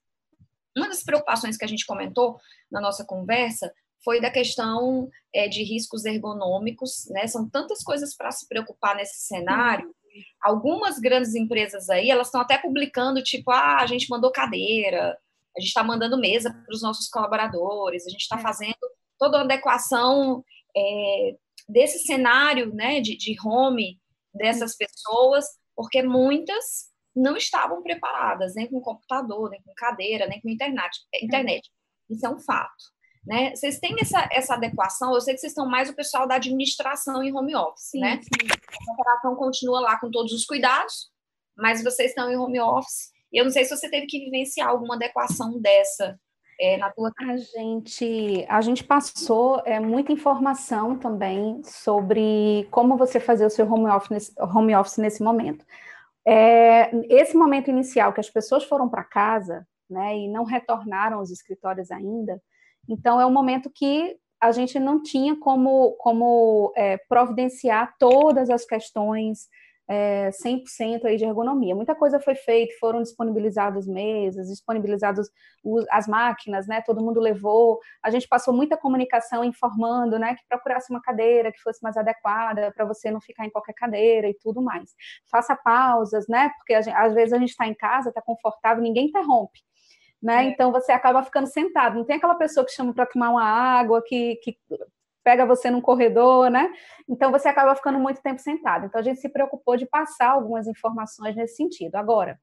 Uma das preocupações que a gente comentou na nossa conversa foi da questão é, de riscos ergonômicos, né? São tantas coisas para se preocupar nesse cenário. Algumas grandes empresas aí, elas estão até publicando, tipo, ah, a gente mandou cadeira, a gente está mandando mesa para os nossos colaboradores, a gente está é. fazendo toda a adequação é, desse cenário, né, de, de home dessas pessoas, porque muitas não estavam preparadas, nem com computador, nem com cadeira, nem com internet. internet. Isso é um fato. Né? Vocês têm essa, essa adequação? Eu sei que vocês estão mais o pessoal da administração em home office, sim, né? Sim. A operação continua lá com todos os cuidados, mas vocês estão em home office. E eu não sei se você teve que vivenciar alguma adequação dessa é, na tua. A gente, a gente passou é, muita informação também sobre como você fazer o seu home office, home office nesse momento. É, esse momento inicial que as pessoas foram para casa, né, e não retornaram aos escritórios ainda, então é um momento que a gente não tinha como, como é, providenciar todas as questões é, 100% aí de ergonomia. Muita coisa foi feita, foram disponibilizadas mesas, disponibilizadas as máquinas, né? Todo mundo levou. A gente passou muita comunicação informando, né? Que procurasse uma cadeira que fosse mais adequada para você não ficar em qualquer cadeira e tudo mais. Faça pausas, né? Porque gente, às vezes a gente está em casa, está confortável, ninguém interrompe. Né? É. Então você acaba ficando sentado. Não tem aquela pessoa que chama para tomar uma água, que, que pega você num corredor, né? Então você acaba ficando muito tempo sentado. Então a gente se preocupou de passar algumas informações nesse sentido. Agora,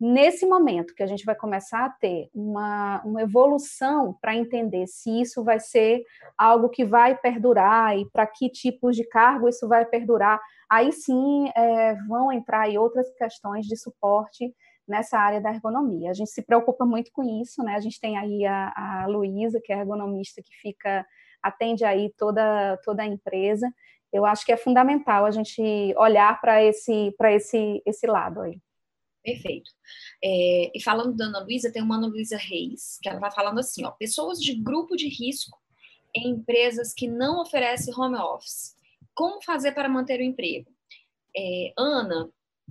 nesse momento que a gente vai começar a ter uma, uma evolução para entender se isso vai ser algo que vai perdurar e para que tipos de cargo isso vai perdurar, aí sim é, vão entrar aí outras questões de suporte nessa área da ergonomia. A gente se preocupa muito com isso, né? A gente tem aí a, a Luísa, que é ergonomista, que fica atende aí toda, toda a empresa. Eu acho que é fundamental a gente olhar para esse, esse, esse lado aí. Perfeito. É, e falando da Ana Luísa, tem uma Ana Luísa Reis, que ela está falando assim, ó, pessoas de grupo de risco em empresas que não oferecem home office. Como fazer para manter o emprego? É, Ana,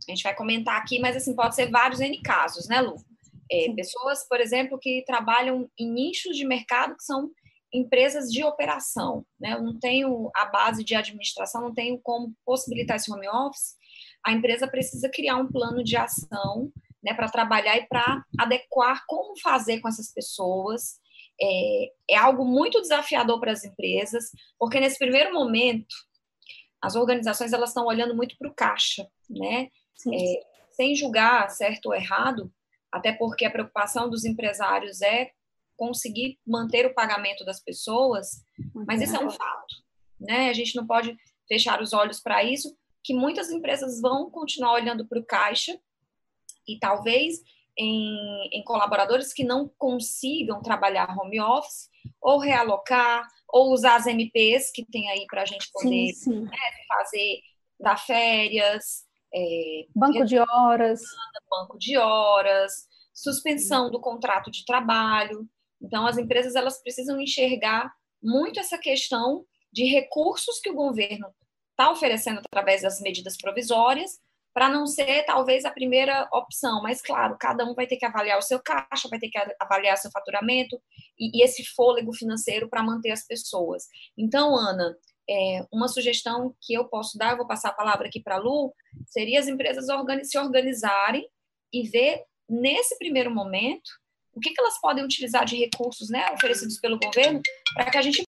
a gente vai comentar aqui, mas assim, pode ser vários N casos, né, Lu? É, pessoas, por exemplo, que trabalham em nichos de mercado que são empresas de operação, né? Eu não tenho a base de administração, não tenho como possibilitar esse home office. A empresa precisa criar um plano de ação, né, para trabalhar e para adequar como fazer com essas pessoas. É, é algo muito desafiador para as empresas, porque nesse primeiro momento as organizações elas estão olhando muito para o caixa, né? É, sem julgar certo ou errado, até porque a preocupação dos empresários é conseguir manter o pagamento das pessoas, mas isso é um fato, né? A gente não pode fechar os olhos para isso, que muitas empresas vão continuar olhando para o caixa e talvez em, em, colaboradores que não consigam trabalhar home office ou realocar ou usar as MPs que tem aí para a gente poder sim, sim. Né, fazer dar férias, é, banco de horas, banco de horas, suspensão do contrato de trabalho. Então, as empresas elas precisam enxergar muito essa questão de recursos que o governo está oferecendo através das medidas provisórias, para não ser talvez a primeira opção. Mas, claro, cada um vai ter que avaliar o seu caixa, vai ter que avaliar seu faturamento e, e esse fôlego financeiro para manter as pessoas. Então, Ana, é, uma sugestão que eu posso dar, eu vou passar a palavra aqui para a Lu, seria as empresas se organizarem e ver, nesse primeiro momento, o que, que elas podem utilizar de recursos né, oferecidos pelo governo para que a gente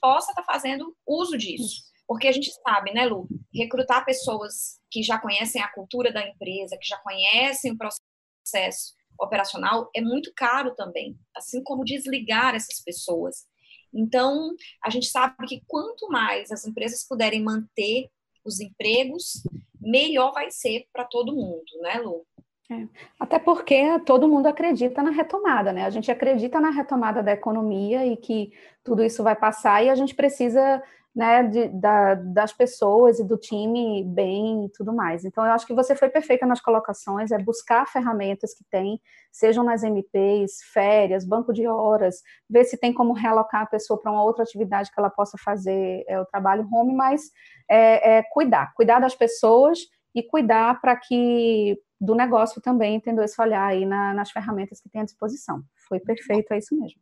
possa estar tá fazendo uso disso. Porque a gente sabe, né, Lu, recrutar pessoas que já conhecem a cultura da empresa, que já conhecem o processo operacional, é muito caro também, assim como desligar essas pessoas. Então, a gente sabe que quanto mais as empresas puderem manter os empregos, melhor vai ser para todo mundo, né, Lu? É. Até porque todo mundo acredita na retomada, né? A gente acredita na retomada da economia e que tudo isso vai passar e a gente precisa né, de, da, das pessoas e do time bem e tudo mais. Então, eu acho que você foi perfeita nas colocações, é buscar ferramentas que tem, sejam nas MPs, férias, banco de horas, ver se tem como realocar a pessoa para uma outra atividade que ela possa fazer é, o trabalho home, mas é, é cuidar, cuidar das pessoas e cuidar para que do negócio também, tendo esse olhar aí na, nas ferramentas que tem à disposição. Foi perfeito, é isso mesmo.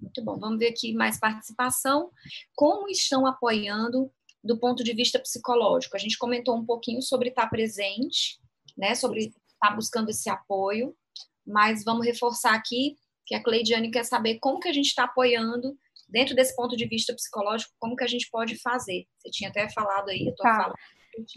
Muito bom. Vamos ver aqui mais participação. Como estão apoiando do ponto de vista psicológico? A gente comentou um pouquinho sobre estar presente, né? Sobre estar buscando esse apoio, mas vamos reforçar aqui que a Cleidiane quer saber como que a gente está apoiando dentro desse ponto de vista psicológico, como que a gente pode fazer. Você tinha até falado aí, eu estou tá. falando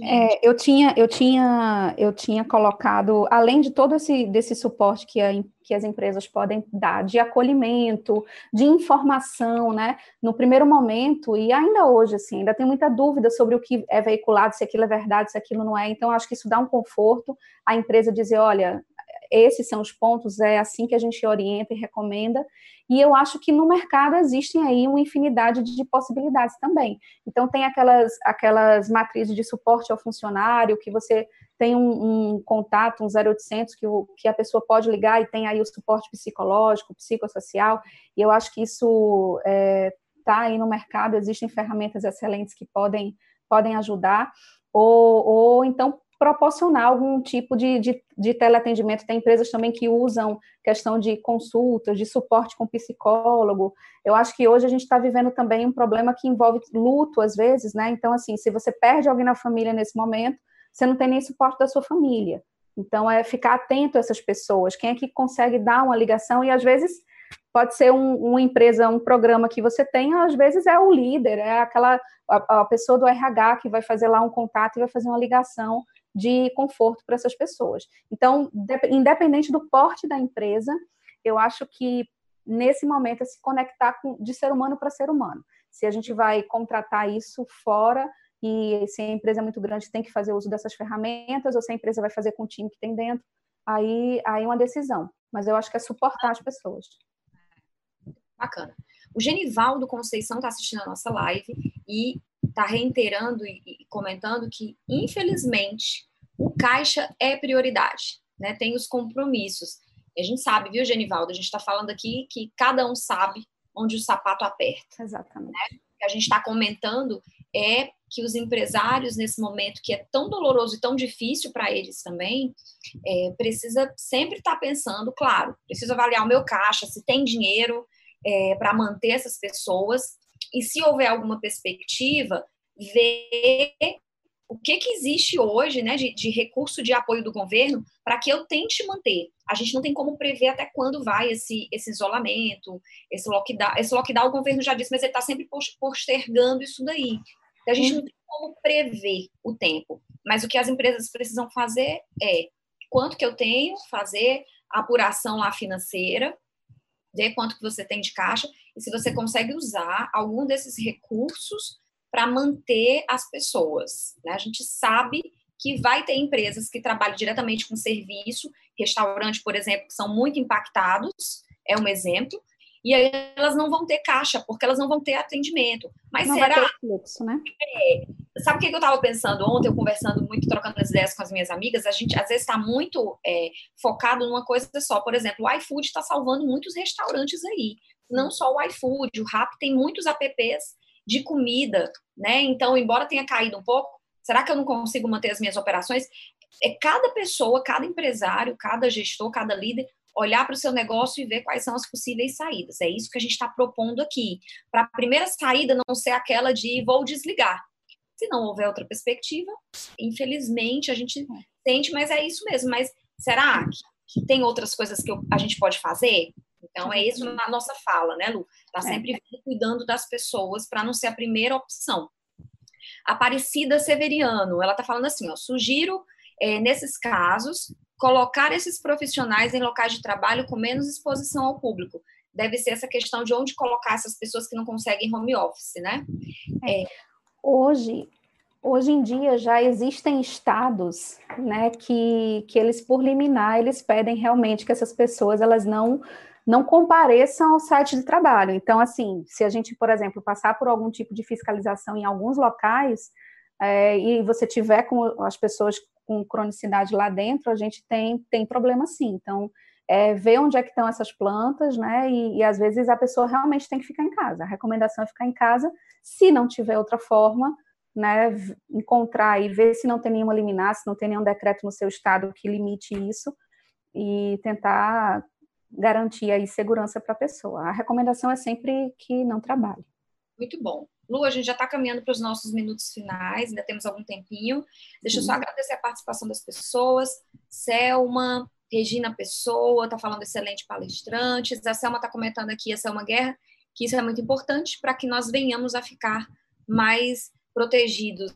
é, eu tinha, eu tinha, eu tinha colocado, além de todo esse desse suporte que, a, que as empresas podem dar, de acolhimento, de informação, né? No primeiro momento e ainda hoje, assim, ainda tem muita dúvida sobre o que é veiculado, se aquilo é verdade, se aquilo não é. Então, acho que isso dá um conforto à empresa dizer, olha, esses são os pontos, é assim que a gente orienta e recomenda. E eu acho que no mercado existem aí uma infinidade de possibilidades também. Então, tem aquelas, aquelas matrizes de suporte ao funcionário, que você tem um, um contato, um 0800, que, o, que a pessoa pode ligar e tem aí o suporte psicológico, psicossocial, e eu acho que isso está é, tá aí no mercado, existem ferramentas excelentes que podem, podem ajudar, ou, ou então proporcionar algum tipo de, de, de teleatendimento. Tem empresas também que usam questão de consultas, de suporte com psicólogo. Eu acho que hoje a gente está vivendo também um problema que envolve luto, às vezes, né? Então, assim, se você perde alguém na família nesse momento, você não tem nem suporte da sua família. Então, é ficar atento a essas pessoas. Quem é que consegue dar uma ligação? E, às vezes, pode ser um, uma empresa, um programa que você tem, às vezes é o líder, é aquela a, a pessoa do RH que vai fazer lá um contato e vai fazer uma ligação de conforto para essas pessoas. Então, independente do porte da empresa, eu acho que nesse momento é se conectar com, de ser humano para ser humano. Se a gente vai contratar isso fora e se a empresa é muito grande tem que fazer uso dessas ferramentas ou se a empresa vai fazer com o time que tem dentro, aí aí é uma decisão. Mas eu acho que é suportar as pessoas. Bacana. O Genivaldo Conceição está assistindo a nossa live e está reiterando e, e comentando que, infelizmente, o caixa é prioridade, né? Tem os compromissos. E a gente sabe, viu, Genivaldo? A gente está falando aqui que cada um sabe onde o sapato aperta. Exatamente. Né? O que a gente está comentando é que os empresários, nesse momento que é tão doloroso e tão difícil para eles também, é, precisa sempre estar tá pensando, claro, preciso avaliar o meu caixa, se tem dinheiro é, para manter essas pessoas, e se houver alguma perspectiva, ver o que, que existe hoje né, de, de recurso de apoio do governo para que eu tente manter. A gente não tem como prever até quando vai esse, esse isolamento, esse lockdown. Esse lockdown, o governo já disse, mas ele está sempre postergando isso daí. Então, a gente não tem como prever o tempo. Mas o que as empresas precisam fazer é quanto que eu tenho, fazer a apuração lá financeira, ver quanto que você tem de caixa e se você consegue usar algum desses recursos para manter as pessoas. Né? A gente sabe que vai ter empresas que trabalham diretamente com serviço, restaurante, por exemplo, que são muito impactados, é um exemplo, e aí elas não vão ter caixa, porque elas não vão ter atendimento. Mas não será? Vai ter fluxo, né? É, sabe o que eu estava pensando ontem, eu conversando muito, trocando as ideias com as minhas amigas? A gente às vezes está muito é, focado numa coisa só. Por exemplo, o iFood está salvando muitos restaurantes aí. Não só o iFood, o Rap tem muitos apps de comida, né? Então, embora tenha caído um pouco, será que eu não consigo manter as minhas operações? É cada pessoa, cada empresário, cada gestor, cada líder olhar para o seu negócio e ver quais são as possíveis saídas. É isso que a gente está propondo aqui. Para a primeira saída não ser aquela de vou desligar. Se não houver outra perspectiva, infelizmente a gente sente, mas é isso mesmo. Mas será que, que tem outras coisas que eu, a gente pode fazer? Então, é isso na nossa fala, né, Lu? Está é. sempre é. cuidando das pessoas para não ser a primeira opção. Aparecida Severiano, ela está falando assim, ó, sugiro, é, nesses casos, colocar esses profissionais em locais de trabalho com menos exposição ao público. Deve ser essa questão de onde colocar essas pessoas que não conseguem home office, né? É. Hoje, hoje em dia já existem estados, né, que, que eles por liminar eles pedem realmente que essas pessoas elas não não compareçam ao site de trabalho. Então, assim, se a gente, por exemplo, passar por algum tipo de fiscalização em alguns locais é, e você tiver com as pessoas com cronicidade lá dentro, a gente tem, tem problema sim. Então, é, ver onde é que estão essas plantas, né? E, e, às vezes a pessoa realmente tem que ficar em casa. A recomendação é ficar em casa, se não tiver outra forma, né? Encontrar e ver se não tem nenhuma liminar, se não tem nenhum decreto no seu estado que limite isso, e tentar garantir aí segurança para a pessoa. A recomendação é sempre que não trabalhe. Muito bom. Lu, a gente já está caminhando para os nossos minutos finais, ainda temos algum tempinho. Deixa eu só agradecer a participação das pessoas. Selma, Regina Pessoa, está falando excelente palestrantes. A Selma está comentando aqui, a Selma Guerra, que isso é muito importante para que nós venhamos a ficar mais protegidos,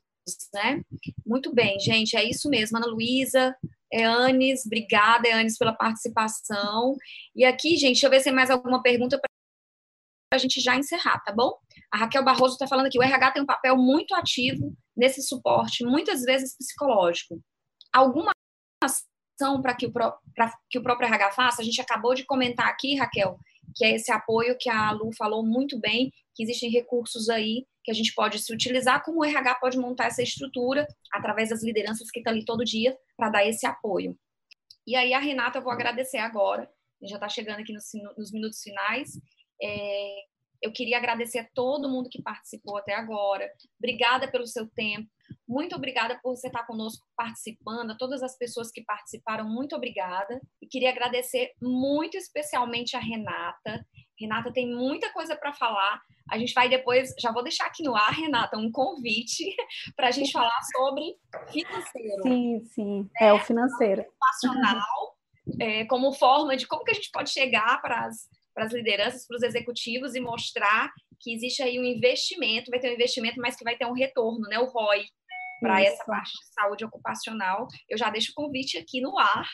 né? Muito bem, gente, é isso mesmo. Ana Luísa, é Anis, obrigada, é Anis, pela participação. E aqui, gente, deixa eu ver se tem mais alguma pergunta para a gente já encerrar, tá bom? A Raquel Barroso está falando que o RH tem um papel muito ativo nesse suporte, muitas vezes psicológico. Alguma ação para que, que o próprio RH faça? A gente acabou de comentar aqui, Raquel, que é esse apoio que a Lu falou muito bem, que existem recursos aí que a gente pode se utilizar, como o RH pode montar essa estrutura através das lideranças que estão ali todo dia para dar esse apoio. E aí, a Renata, eu vou agradecer agora, já está chegando aqui nos, nos minutos finais. É, eu queria agradecer a todo mundo que participou até agora. Obrigada pelo seu tempo. Muito obrigada por você estar conosco participando, a todas as pessoas que participaram, muito obrigada. E queria agradecer muito especialmente a Renata. Renata tem muita coisa para falar. A gente vai depois, já vou deixar aqui no ar, Renata, um convite para a gente falar sobre financeiro. Sim, sim, né? é o financeiro. Nacional, é, como forma de como que a gente pode chegar para as para as lideranças, para os executivos e mostrar que existe aí um investimento, vai ter um investimento, mas que vai ter um retorno, né? O ROI para essa parte de saúde ocupacional. Eu já deixo o convite aqui no ar.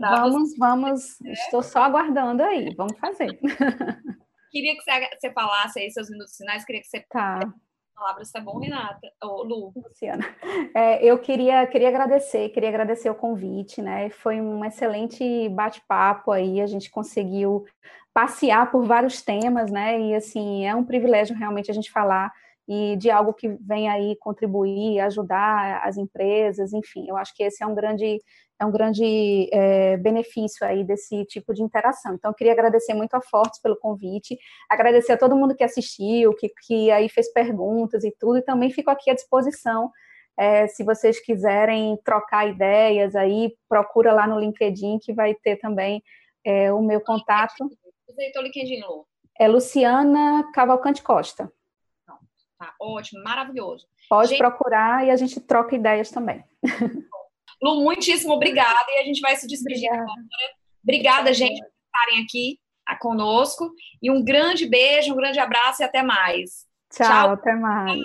Vamos, vamos, é. estou só aguardando aí, vamos fazer. Queria que você, falasse aí seus minutos finais, queria que você tá palavras, tá bom, Renata? Ô, Lu. Luciana. É, eu queria, queria agradecer, queria agradecer o convite, né? Foi um excelente bate-papo aí, a gente conseguiu passear por vários temas, né? E assim, é um privilégio realmente a gente falar e de algo que vem aí contribuir, ajudar as empresas, enfim, eu acho que esse é um grande é um grande é, benefício aí desse tipo de interação. Então, eu queria agradecer muito a Fortes pelo convite, agradecer a todo mundo que assistiu, que, que aí fez perguntas e tudo, e também fico aqui à disposição. É, se vocês quiserem trocar ideias aí, procura lá no LinkedIn, que vai ter também é, o meu contato. Usei LinkedIn, Lu. É Luciana Cavalcante Costa. Tá ótimo, maravilhoso. Pode gente... procurar e a gente troca ideias também. Lu, muitíssimo obrigada e a gente vai se despedir Obrigada, agora. Obrigada, gente, por estarem aqui conosco. E um grande beijo, um grande abraço e até mais. Tchau, Tchau. até mais.